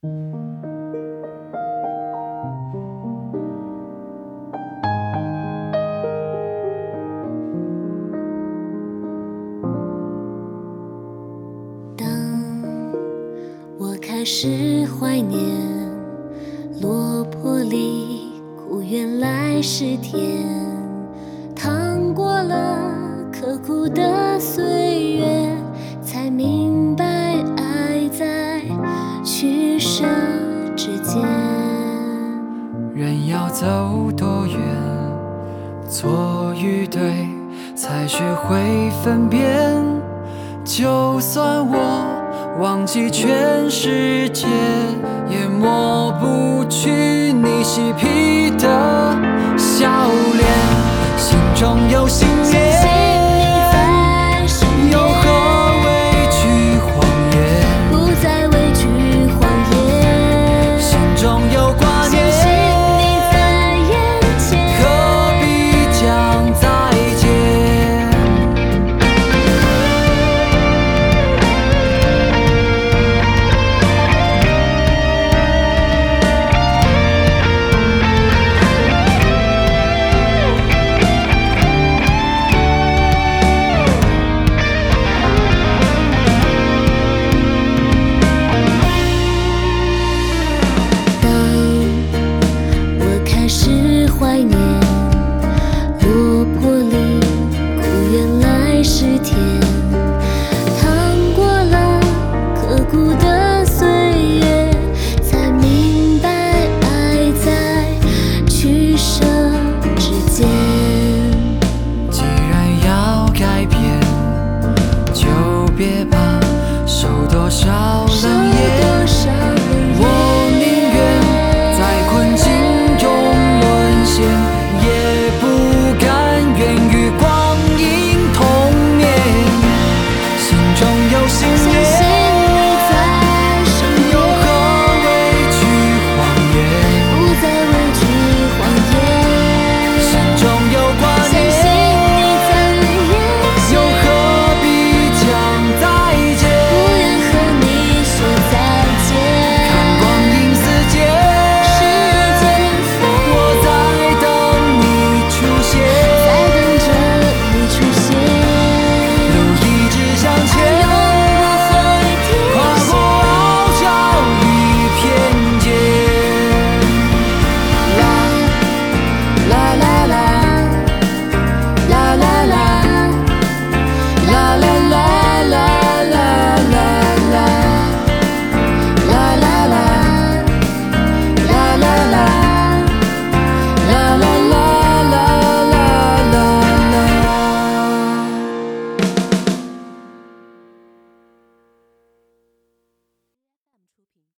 当我开始怀念落魄里苦，原来是甜。趟过了刻苦的岁之间。人要走多远，错与对，才学会分辨。就算我忘记全世界，也抹不去你嬉皮的笑脸。心中有信念，终有光别怕受多少的